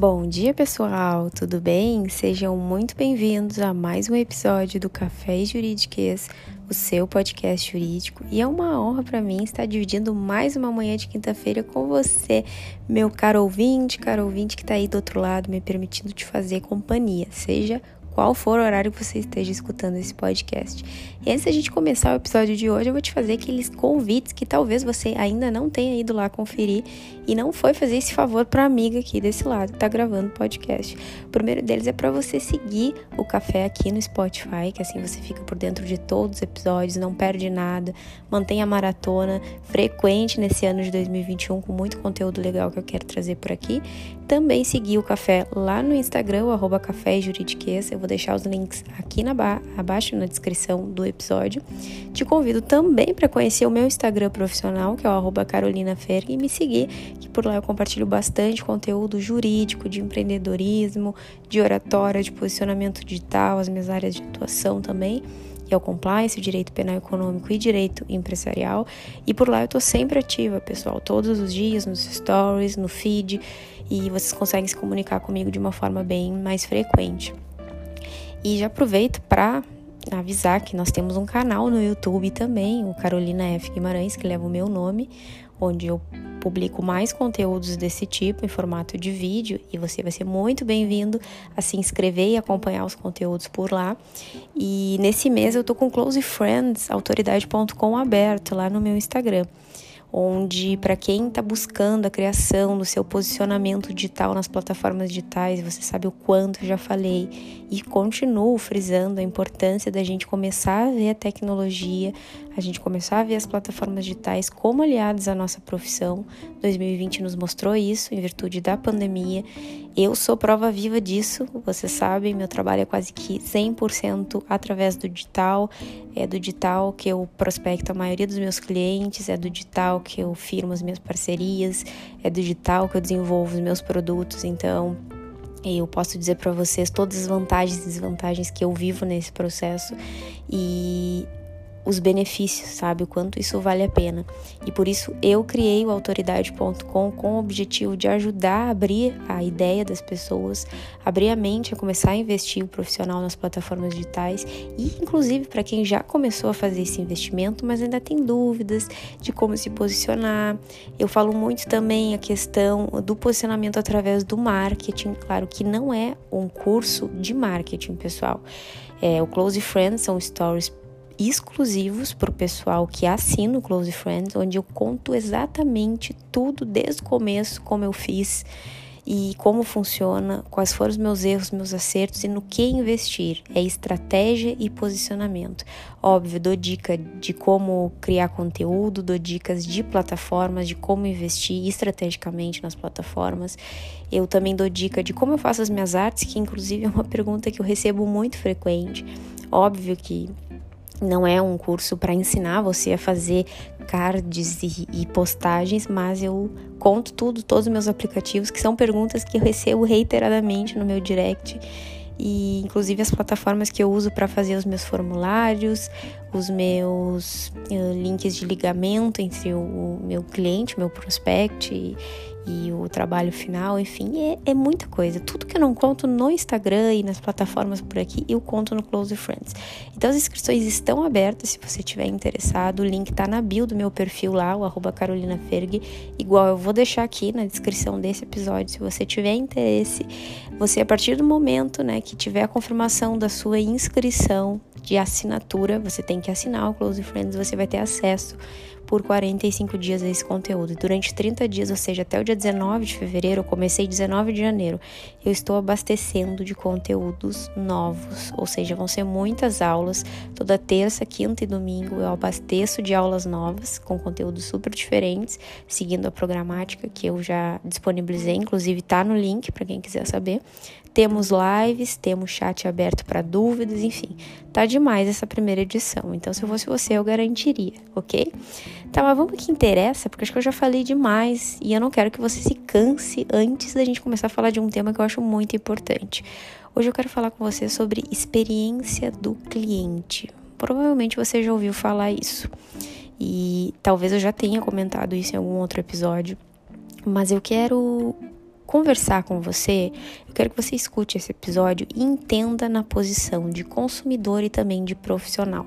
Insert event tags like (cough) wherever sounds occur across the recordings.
Bom dia, pessoal, tudo bem? Sejam muito bem-vindos a mais um episódio do Café Jurídicas, o seu podcast jurídico. E é uma honra para mim estar dividindo mais uma manhã de quinta-feira com você, meu caro ouvinte, caro ouvinte que está aí do outro lado, me permitindo te fazer companhia, seja qual for o horário que você esteja escutando esse podcast. E antes da gente começar o episódio de hoje, eu vou te fazer aqueles convites que talvez você ainda não tenha ido lá conferir e não foi fazer esse favor para amiga aqui desse lado que tá gravando o podcast. O primeiro deles é para você seguir o café aqui no Spotify, que assim você fica por dentro de todos os episódios, não perde nada, mantém a maratona frequente nesse ano de 2021 com muito conteúdo legal que eu quero trazer por aqui. Também seguir o café lá no Instagram, o arroba café juridiquês. Eu vou deixar os links aqui na ba abaixo na descrição do episódio. Te convido também para conhecer o meu Instagram profissional, que é o arroba Carolina Ferg, e me seguir, que por lá eu compartilho bastante conteúdo jurídico, de empreendedorismo, de oratória, de posicionamento digital, as minhas áreas de atuação também que é o compliance, direito penal econômico e direito empresarial. E por lá eu estou sempre ativa, pessoal, todos os dias nos stories, no feed, e vocês conseguem se comunicar comigo de uma forma bem mais frequente. E já aproveito para avisar que nós temos um canal no YouTube também, o Carolina F. Guimarães, que leva o meu nome, onde eu publico mais conteúdos desse tipo em formato de vídeo e você vai ser muito bem-vindo a se inscrever e acompanhar os conteúdos por lá. E nesse mês eu tô com Close Friends, autoridade.com aberto lá no meu Instagram onde para quem está buscando a criação do seu posicionamento digital nas plataformas digitais, você sabe o quanto já falei e continuo frisando a importância da gente começar a ver a tecnologia, a gente começar a ver as plataformas digitais como aliados à nossa profissão. 2020 nos mostrou isso em virtude da pandemia. Eu sou prova viva disso, vocês sabem, meu trabalho é quase que 100% através do digital. É do digital que eu prospecto a maioria dos meus clientes, é do digital que eu firmo as minhas parcerias, é do digital que eu desenvolvo os meus produtos. Então, eu posso dizer para vocês todas as vantagens e desvantagens que eu vivo nesse processo e os benefícios, sabe? O quanto isso vale a pena. E por isso eu criei o autoridade.com com o objetivo de ajudar a abrir a ideia das pessoas, abrir a mente a começar a investir o profissional nas plataformas digitais e inclusive para quem já começou a fazer esse investimento, mas ainda tem dúvidas de como se posicionar. Eu falo muito também a questão do posicionamento através do marketing, claro que não é um curso de marketing, pessoal. É, o Close Friends são stories exclusivos para o pessoal que assina o Close Friends, onde eu conto exatamente tudo desde o começo, como eu fiz e como funciona, quais foram os meus erros, meus acertos e no que investir. É estratégia e posicionamento. Óbvio, dou dica de como criar conteúdo, dou dicas de plataformas, de como investir estrategicamente nas plataformas. Eu também dou dica de como eu faço as minhas artes, que inclusive é uma pergunta que eu recebo muito frequente. Óbvio que não é um curso para ensinar você a fazer cards e, e, postagens, mas eu conto tudo, todos os meus aplicativos, que são perguntas que eu recebo reiteradamente no meu direct. E inclusive as plataformas que eu uso para fazer os meus formulários, os meus uh, links de ligamento entre o, meu cliente, meu prospect e, e o trabalho final, enfim, é, é, muita coisa. Tudo que eu não conto no Instagram e nas plataformas por aqui, eu conto no Close Friends. Então as inscrições estão abertas se você tiver interessado. O link tá na bio do meu perfil lá, o arroba Carolina. Igual eu vou deixar aqui na descrição desse episódio. Se você tiver interesse, você a partir do momento né, que tiver a confirmação da sua inscrição de assinatura, você tem que assinar o Close Friends, você vai ter acesso por 45 dias esse conteúdo. Durante 30 dias, ou seja, até o dia 19 de fevereiro, eu comecei 19 de janeiro, eu estou abastecendo de conteúdos novos, ou seja, vão ser muitas aulas. Toda terça, quinta e domingo eu abasteço de aulas novas com conteúdos super diferentes, seguindo a programática que eu já disponibilizei, inclusive tá no link para quem quiser saber. Temos lives, temos chat aberto para dúvidas, enfim, tá demais essa primeira edição. Então, se eu fosse você, eu garantiria, ok? Tá, mas vamos que interessa, porque acho que eu já falei demais e eu não quero que você se canse antes da gente começar a falar de um tema que eu acho muito importante. Hoje eu quero falar com você sobre experiência do cliente. Provavelmente você já ouviu falar isso. E talvez eu já tenha comentado isso em algum outro episódio, mas eu quero conversar com você, eu quero que você escute esse episódio e entenda na posição de consumidor e também de profissional.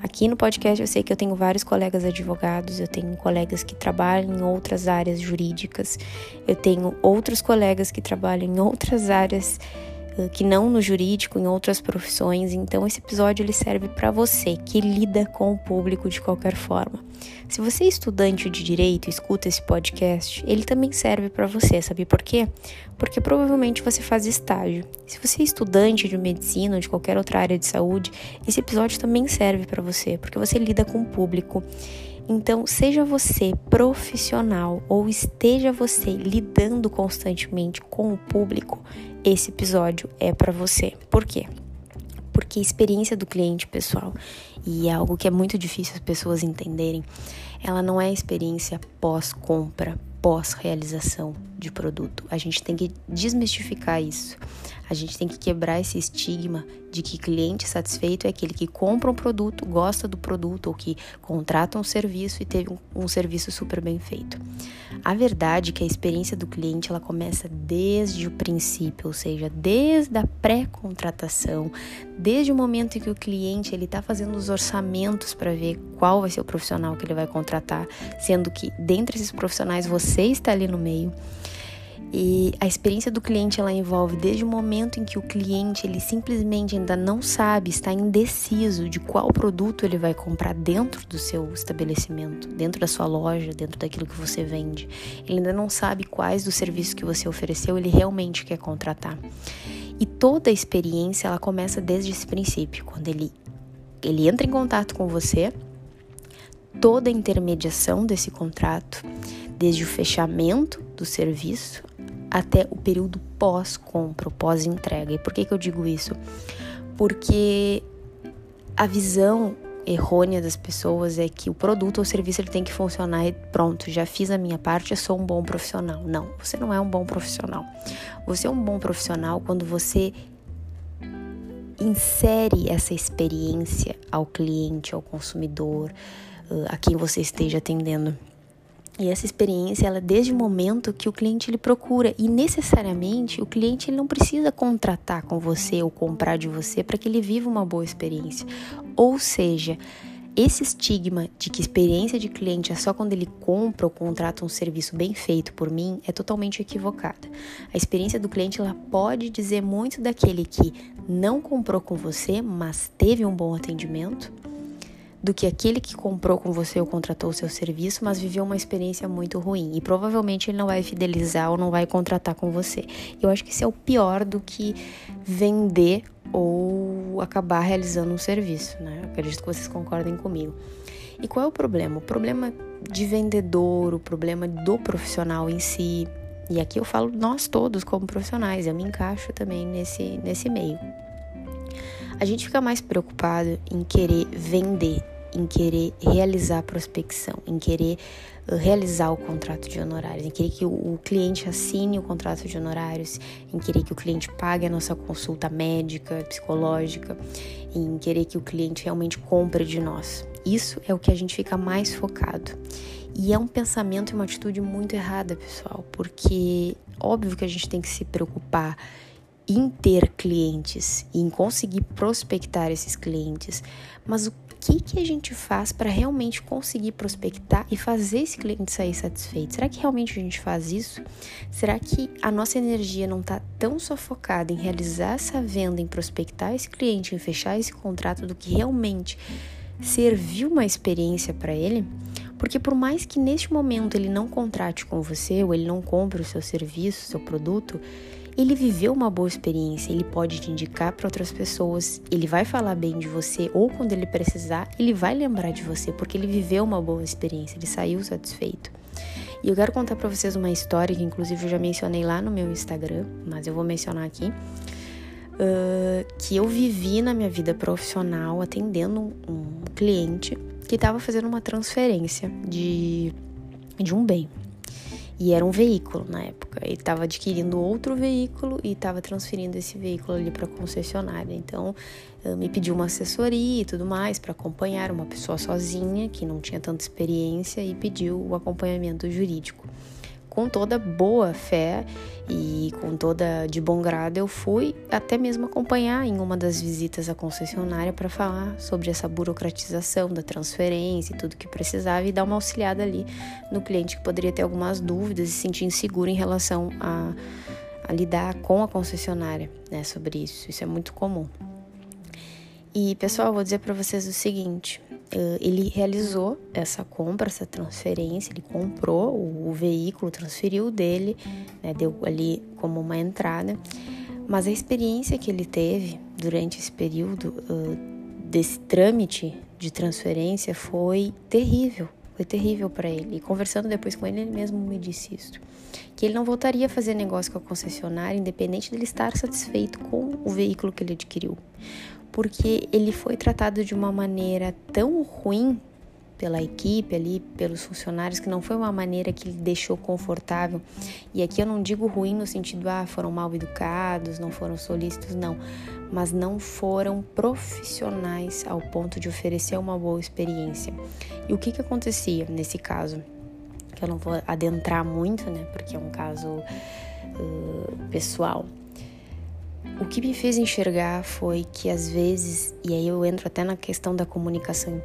Aqui no podcast eu sei que eu tenho vários colegas advogados, eu tenho colegas que trabalham em outras áreas jurídicas, eu tenho outros colegas que trabalham em outras áreas que não no jurídico, em outras profissões. Então esse episódio ele serve para você que lida com o público de qualquer forma. Se você é estudante de direito escuta esse podcast, ele também serve para você, sabe por quê? Porque provavelmente você faz estágio. Se você é estudante de medicina ou de qualquer outra área de saúde, esse episódio também serve para você, porque você lida com o público. Então, seja você profissional ou esteja você lidando constantemente com o público, esse episódio é para você. Por quê? Porque a experiência do cliente, pessoal, e é algo que é muito difícil as pessoas entenderem, ela não é experiência pós-compra, pós-realização de produto. A gente tem que desmistificar isso. A gente tem que quebrar esse estigma de que cliente satisfeito é aquele que compra um produto, gosta do produto ou que contrata um serviço e teve um, um serviço super bem feito. A verdade é que a experiência do cliente ela começa desde o princípio, ou seja, desde a pré-contratação, desde o momento em que o cliente ele está fazendo os orçamentos para ver qual vai ser o profissional que ele vai contratar, sendo que dentre esses profissionais você está ali no meio. E a experiência do cliente ela envolve desde o momento em que o cliente ele simplesmente ainda não sabe, está indeciso de qual produto ele vai comprar dentro do seu estabelecimento, dentro da sua loja, dentro daquilo que você vende. Ele ainda não sabe quais dos serviços que você ofereceu ele realmente quer contratar. E toda a experiência ela começa desde esse princípio, quando ele ele entra em contato com você, toda a intermediação desse contrato, desde o fechamento do serviço até o período pós-compra, pós-entrega. E por que, que eu digo isso? Porque a visão errônea das pessoas é que o produto ou serviço ele tem que funcionar e pronto, já fiz a minha parte, eu sou um bom profissional. Não, você não é um bom profissional. Você é um bom profissional quando você insere essa experiência ao cliente, ao consumidor, a quem você esteja atendendo. E essa experiência, ela é desde o momento que o cliente ele procura e necessariamente o cliente ele não precisa contratar com você ou comprar de você para que ele viva uma boa experiência. Ou seja, esse estigma de que experiência de cliente é só quando ele compra ou contrata um serviço bem feito por mim é totalmente equivocada. A experiência do cliente ela pode dizer muito daquele que não comprou com você, mas teve um bom atendimento do que aquele que comprou com você ou contratou o seu serviço, mas viveu uma experiência muito ruim. E provavelmente ele não vai fidelizar ou não vai contratar com você. Eu acho que isso é o pior do que vender ou acabar realizando um serviço, né? Eu acredito que vocês concordem comigo. E qual é o problema? O problema de vendedor, o problema do profissional em si. E aqui eu falo nós todos como profissionais, eu me encaixo também nesse, nesse meio. A gente fica mais preocupado em querer vender em querer realizar a prospecção, em querer uh, realizar o contrato de honorários, em querer que o cliente assine o contrato de honorários, em querer que o cliente pague a nossa consulta médica, psicológica, em querer que o cliente realmente compre de nós. Isso é o que a gente fica mais focado. E é um pensamento e uma atitude muito errada, pessoal, porque óbvio que a gente tem que se preocupar em ter clientes e em conseguir prospectar esses clientes, mas o que, que a gente faz para realmente conseguir prospectar e fazer esse cliente sair satisfeito? Será que realmente a gente faz isso? Será que a nossa energia não está tão só focada em realizar essa venda, em prospectar esse cliente, em fechar esse contrato, do que realmente servir uma experiência para ele? Porque por mais que neste momento ele não contrate com você ou ele não compre o seu serviço, o seu produto, ele viveu uma boa experiência, ele pode te indicar para outras pessoas, ele vai falar bem de você ou quando ele precisar, ele vai lembrar de você porque ele viveu uma boa experiência, ele saiu satisfeito. E eu quero contar para vocês uma história que inclusive eu já mencionei lá no meu Instagram, mas eu vou mencionar aqui. Uh, que eu vivi na minha vida profissional atendendo um, um cliente que estava fazendo uma transferência de, de um bem, e era um veículo na época. Ele estava adquirindo outro veículo e estava transferindo esse veículo ali para a concessionária. Então, me pediu uma assessoria e tudo mais para acompanhar uma pessoa sozinha que não tinha tanta experiência e pediu o acompanhamento jurídico. Com toda boa fé e com toda de bom grado eu fui até mesmo acompanhar em uma das visitas à concessionária para falar sobre essa burocratização da transferência e tudo que precisava e dar uma auxiliada ali no cliente que poderia ter algumas dúvidas e se sentir inseguro em relação a, a lidar com a concessionária né, sobre isso. Isso é muito comum. E pessoal, vou dizer para vocês o seguinte: ele realizou essa compra, essa transferência, ele comprou o, o veículo, transferiu dele, né, deu ali como uma entrada, mas a experiência que ele teve durante esse período uh, desse trâmite de transferência foi terrível, foi terrível para ele. E conversando depois com ele, ele mesmo me disse isso. Que ele não voltaria a fazer negócio com a concessionária, independente dele estar satisfeito com o veículo que ele adquiriu porque ele foi tratado de uma maneira tão ruim pela equipe ali, pelos funcionários, que não foi uma maneira que ele deixou confortável. E aqui eu não digo ruim no sentido, ah, foram mal educados, não foram solícitos, não. Mas não foram profissionais ao ponto de oferecer uma boa experiência. E o que que acontecia nesse caso? Que eu não vou adentrar muito, né, porque é um caso uh, pessoal. O que me fez enxergar foi que às vezes, e aí eu entro até na questão da comunicação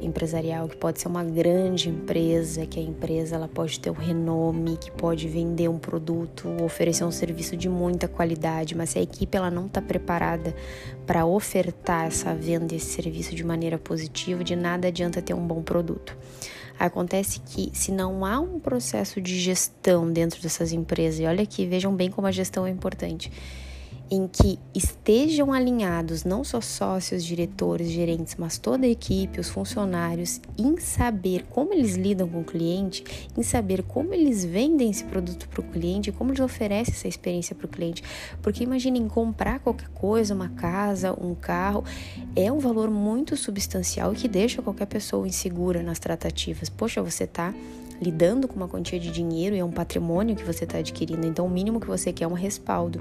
empresarial, que pode ser uma grande empresa, que a empresa ela pode ter um renome, que pode vender um produto, oferecer um serviço de muita qualidade, mas se a equipe ela não está preparada para ofertar essa venda, esse serviço de maneira positiva, de nada adianta ter um bom produto. Acontece que se não há um processo de gestão dentro dessas empresas, e olha aqui, vejam bem como a gestão é importante em que estejam alinhados não só sócios, diretores, gerentes, mas toda a equipe, os funcionários, em saber como eles lidam com o cliente, em saber como eles vendem esse produto para o cliente, como eles oferecem essa experiência para o cliente. Porque imaginem comprar qualquer coisa, uma casa, um carro, é um valor muito substancial que deixa qualquer pessoa insegura nas tratativas. Poxa, você está lidando com uma quantia de dinheiro e é um patrimônio que você está adquirindo, então o mínimo que você quer é um respaldo.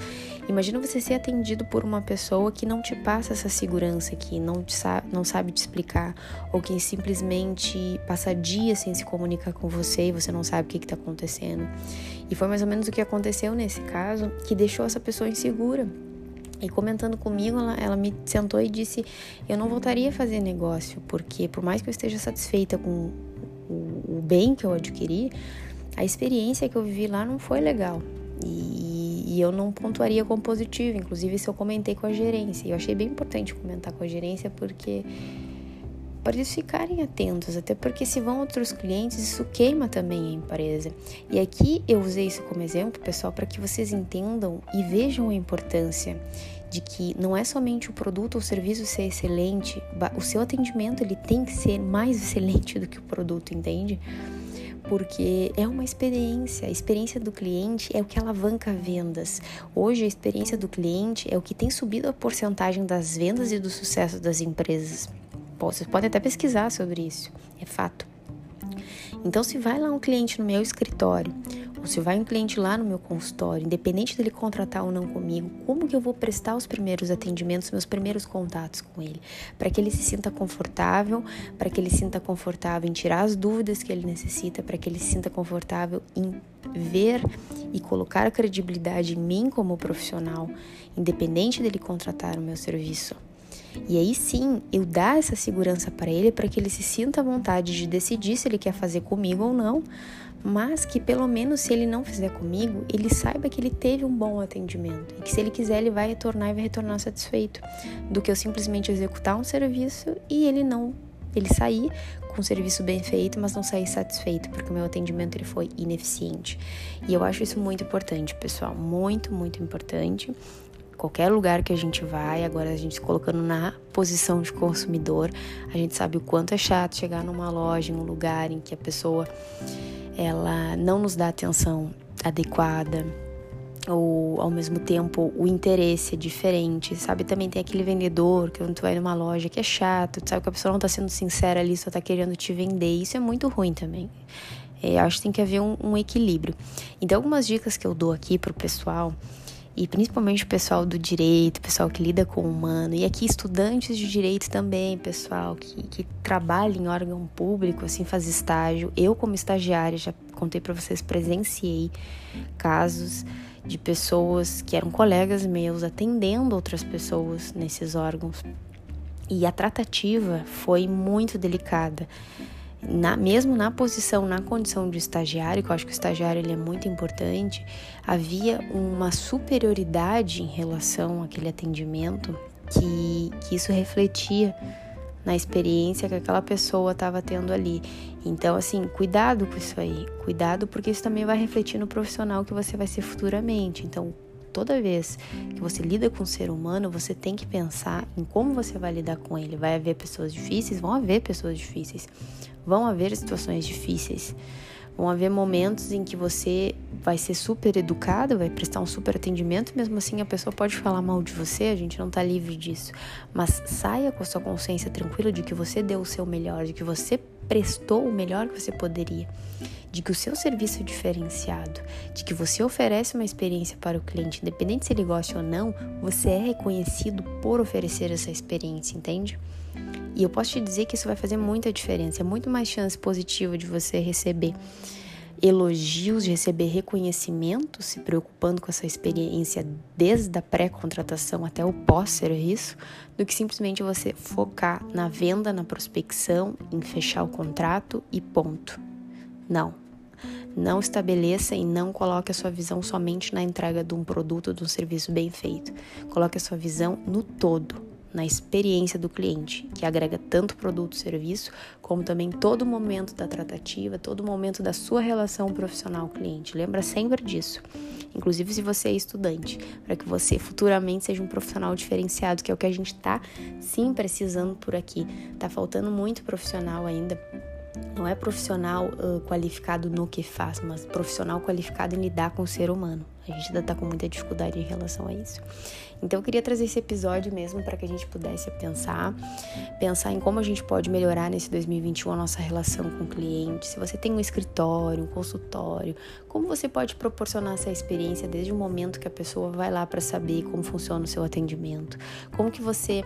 Imagina você ser atendido por uma pessoa que não te passa essa segurança, que não, te sa não sabe te explicar, ou que simplesmente passa dias sem se comunicar com você e você não sabe o que está acontecendo. E foi mais ou menos o que aconteceu nesse caso, que deixou essa pessoa insegura. E comentando comigo, ela, ela, me sentou e disse: Eu não voltaria a fazer negócio, porque por mais que eu esteja satisfeita com o, o bem que eu adquiri, a experiência que eu vivi lá não foi legal. E, e, eu não pontuaria como positivo, inclusive se eu comentei com a gerência. Eu achei bem importante comentar com a gerência porque para eles ficarem atentos, até porque se vão outros clientes, isso queima também a empresa. E aqui eu usei isso como exemplo, pessoal, para que vocês entendam e vejam a importância de que não é somente o produto ou serviço ser excelente, o seu atendimento ele tem que ser mais (laughs) excelente do que o produto, entende? Porque é uma experiência, a experiência do cliente é o que alavanca vendas. Hoje a experiência do cliente é o que tem subido a porcentagem das vendas e do sucesso das empresas. Vocês podem até pesquisar sobre isso, é fato. Então, se vai lá um cliente no meu escritório ou se vai um cliente lá no meu consultório, independente dele contratar ou não comigo, como que eu vou prestar os primeiros atendimentos, meus primeiros contatos com ele, para que ele se sinta confortável, para que ele se sinta confortável em tirar as dúvidas que ele necessita, para que ele se sinta confortável em ver e colocar credibilidade em mim como profissional, independente dele contratar o meu serviço. E aí sim, eu dar essa segurança para ele para que ele se sinta à vontade de decidir se ele quer fazer comigo ou não, mas que pelo menos se ele não fizer comigo, ele saiba que ele teve um bom atendimento e que se ele quiser ele vai retornar e vai retornar satisfeito, do que eu simplesmente executar um serviço e ele não ele sair com um serviço bem feito, mas não sair satisfeito, porque o meu atendimento ele foi ineficiente. E eu acho isso muito importante, pessoal, muito, muito importante. Qualquer lugar que a gente vai, agora a gente se colocando na posição de consumidor, a gente sabe o quanto é chato chegar numa loja, em um lugar em que a pessoa ela não nos dá atenção adequada ou ao mesmo tempo o interesse é diferente, sabe? Também tem aquele vendedor que quando tu vai numa loja que é chato, sabe que a pessoa não tá sendo sincera ali, só tá querendo te vender, isso é muito ruim também. É, acho que tem que haver um, um equilíbrio. Então, algumas dicas que eu dou aqui pro pessoal e principalmente o pessoal do direito, o pessoal que lida com o humano, e aqui estudantes de direito também, pessoal que, que trabalha em órgão público, assim, faz estágio. Eu, como estagiária, já contei para vocês, presenciei casos de pessoas que eram colegas meus atendendo outras pessoas nesses órgãos. E a tratativa foi muito delicada na, mesmo na posição, na condição de estagiário, que eu acho que o estagiário ele é muito importante, havia uma superioridade em relação àquele atendimento que, que isso refletia na experiência que aquela pessoa estava tendo ali. Então, assim, cuidado com isso aí, cuidado porque isso também vai refletir no profissional que você vai ser futuramente. Então, toda vez que você lida com um ser humano, você tem que pensar em como você vai lidar com ele. Vai haver pessoas difíceis? Vão haver pessoas difíceis. Vão haver situações difíceis. Vão haver momentos em que você vai ser super educado, vai prestar um super atendimento, mesmo assim a pessoa pode falar mal de você, a gente não tá livre disso. Mas saia com a sua consciência tranquila de que você deu o seu melhor, de que você prestou o melhor que você poderia, de que o seu serviço é diferenciado, de que você oferece uma experiência para o cliente, independente se ele gosta ou não, você é reconhecido por oferecer essa experiência, entende? E eu posso te dizer que isso vai fazer muita diferença. É muito mais chance positiva de você receber elogios, de receber reconhecimento, se preocupando com essa experiência desde a pré-contratação até o pós-serviço, do que simplesmente você focar na venda, na prospecção, em fechar o contrato e ponto. Não. Não estabeleça e não coloque a sua visão somente na entrega de um produto ou de um serviço bem feito. Coloque a sua visão no todo, na experiência do cliente, que agrega tanto produto e serviço, como também todo momento da tratativa, todo momento da sua relação profissional-cliente. Lembra sempre disso. Inclusive se você é estudante, para que você futuramente seja um profissional diferenciado, que é o que a gente está sim precisando por aqui. Tá faltando muito profissional ainda não é profissional uh, qualificado no que faz, mas profissional qualificado em lidar com o ser humano. A gente ainda está com muita dificuldade em relação a isso. Então eu queria trazer esse episódio mesmo para que a gente pudesse pensar, pensar em como a gente pode melhorar nesse 2021 a nossa relação com o cliente. Se você tem um escritório, um consultório, como você pode proporcionar essa experiência desde o momento que a pessoa vai lá para saber como funciona o seu atendimento? Como que você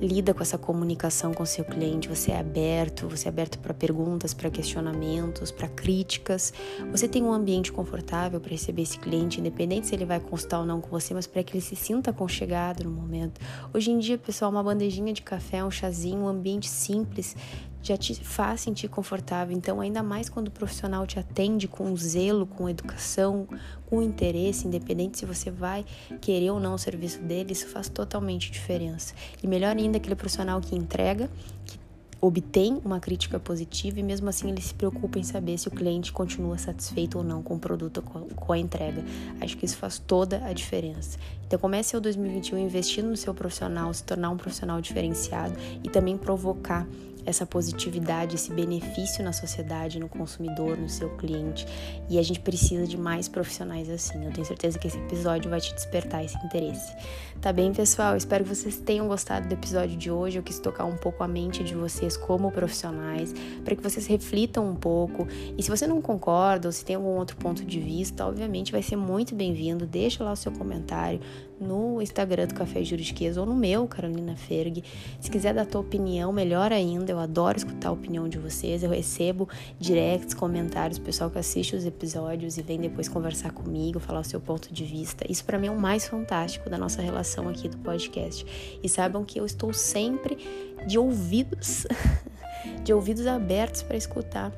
lida com essa comunicação com o seu cliente? Você é aberto, você é aberto para perguntas, para questionamentos, para críticas? Você tem um ambiente confortável para receber esse cliente, independente se ele vai consultar ou não com você, mas para que ele se sinta aconchegado no momento. Hoje em dia, pessoal, uma bandejinha de café, um chazinho, um ambiente simples já te faz sentir confortável. Então, ainda mais quando o profissional te atende com zelo, com educação, com interesse, independente se você vai querer ou não o serviço dele, isso faz totalmente diferença. E melhor ainda, aquele profissional que entrega, que obtém uma crítica positiva e mesmo assim ele se preocupa em saber se o cliente continua satisfeito ou não com o produto, com a entrega. Acho que isso faz toda a diferença. Então comece o 2021 investindo no seu profissional, se tornar um profissional diferenciado e também provocar essa positividade, esse benefício na sociedade, no consumidor, no seu cliente. E a gente precisa de mais profissionais assim. Eu tenho certeza que esse episódio vai te despertar esse interesse. Tá bem, pessoal? Espero que vocês tenham gostado do episódio de hoje. Eu quis tocar um pouco a mente de vocês como profissionais, para que vocês reflitam um pouco. E se você não concorda ou se tem algum outro ponto de vista, obviamente vai ser muito bem-vindo. Deixa lá o seu comentário no Instagram do Café Juridiquês ou no meu, Carolina Ferg. Se quiser dar a tua opinião, melhor ainda. Eu adoro escutar a opinião de vocês. Eu recebo directs, comentários, pessoal que assiste os episódios e vem depois conversar comigo, falar o seu ponto de vista. Isso para mim é o mais fantástico da nossa relação aqui do podcast. E saibam que eu estou sempre de ouvidos, (laughs) de ouvidos abertos para escutar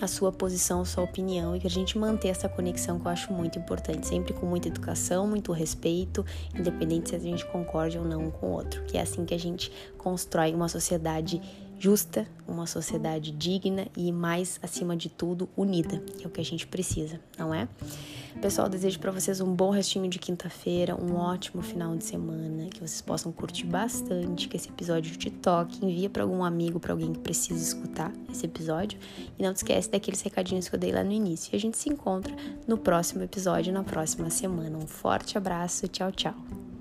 a sua posição, a sua opinião e que a gente manter essa conexão que eu acho muito importante, sempre com muita educação, muito respeito, independente se a gente concorde ou não um com o outro, que é assim que a gente constrói uma sociedade justa, uma sociedade digna e mais acima de tudo unida, é o que a gente precisa, não é? Pessoal, desejo para vocês um bom restinho de quinta-feira, um ótimo final de semana, que vocês possam curtir bastante, que esse episódio te toque, envia para algum amigo, para alguém que precisa escutar esse episódio e não esquece daqueles recadinhos que eu dei lá no início. E a gente se encontra no próximo episódio na próxima semana. Um forte abraço, tchau, tchau.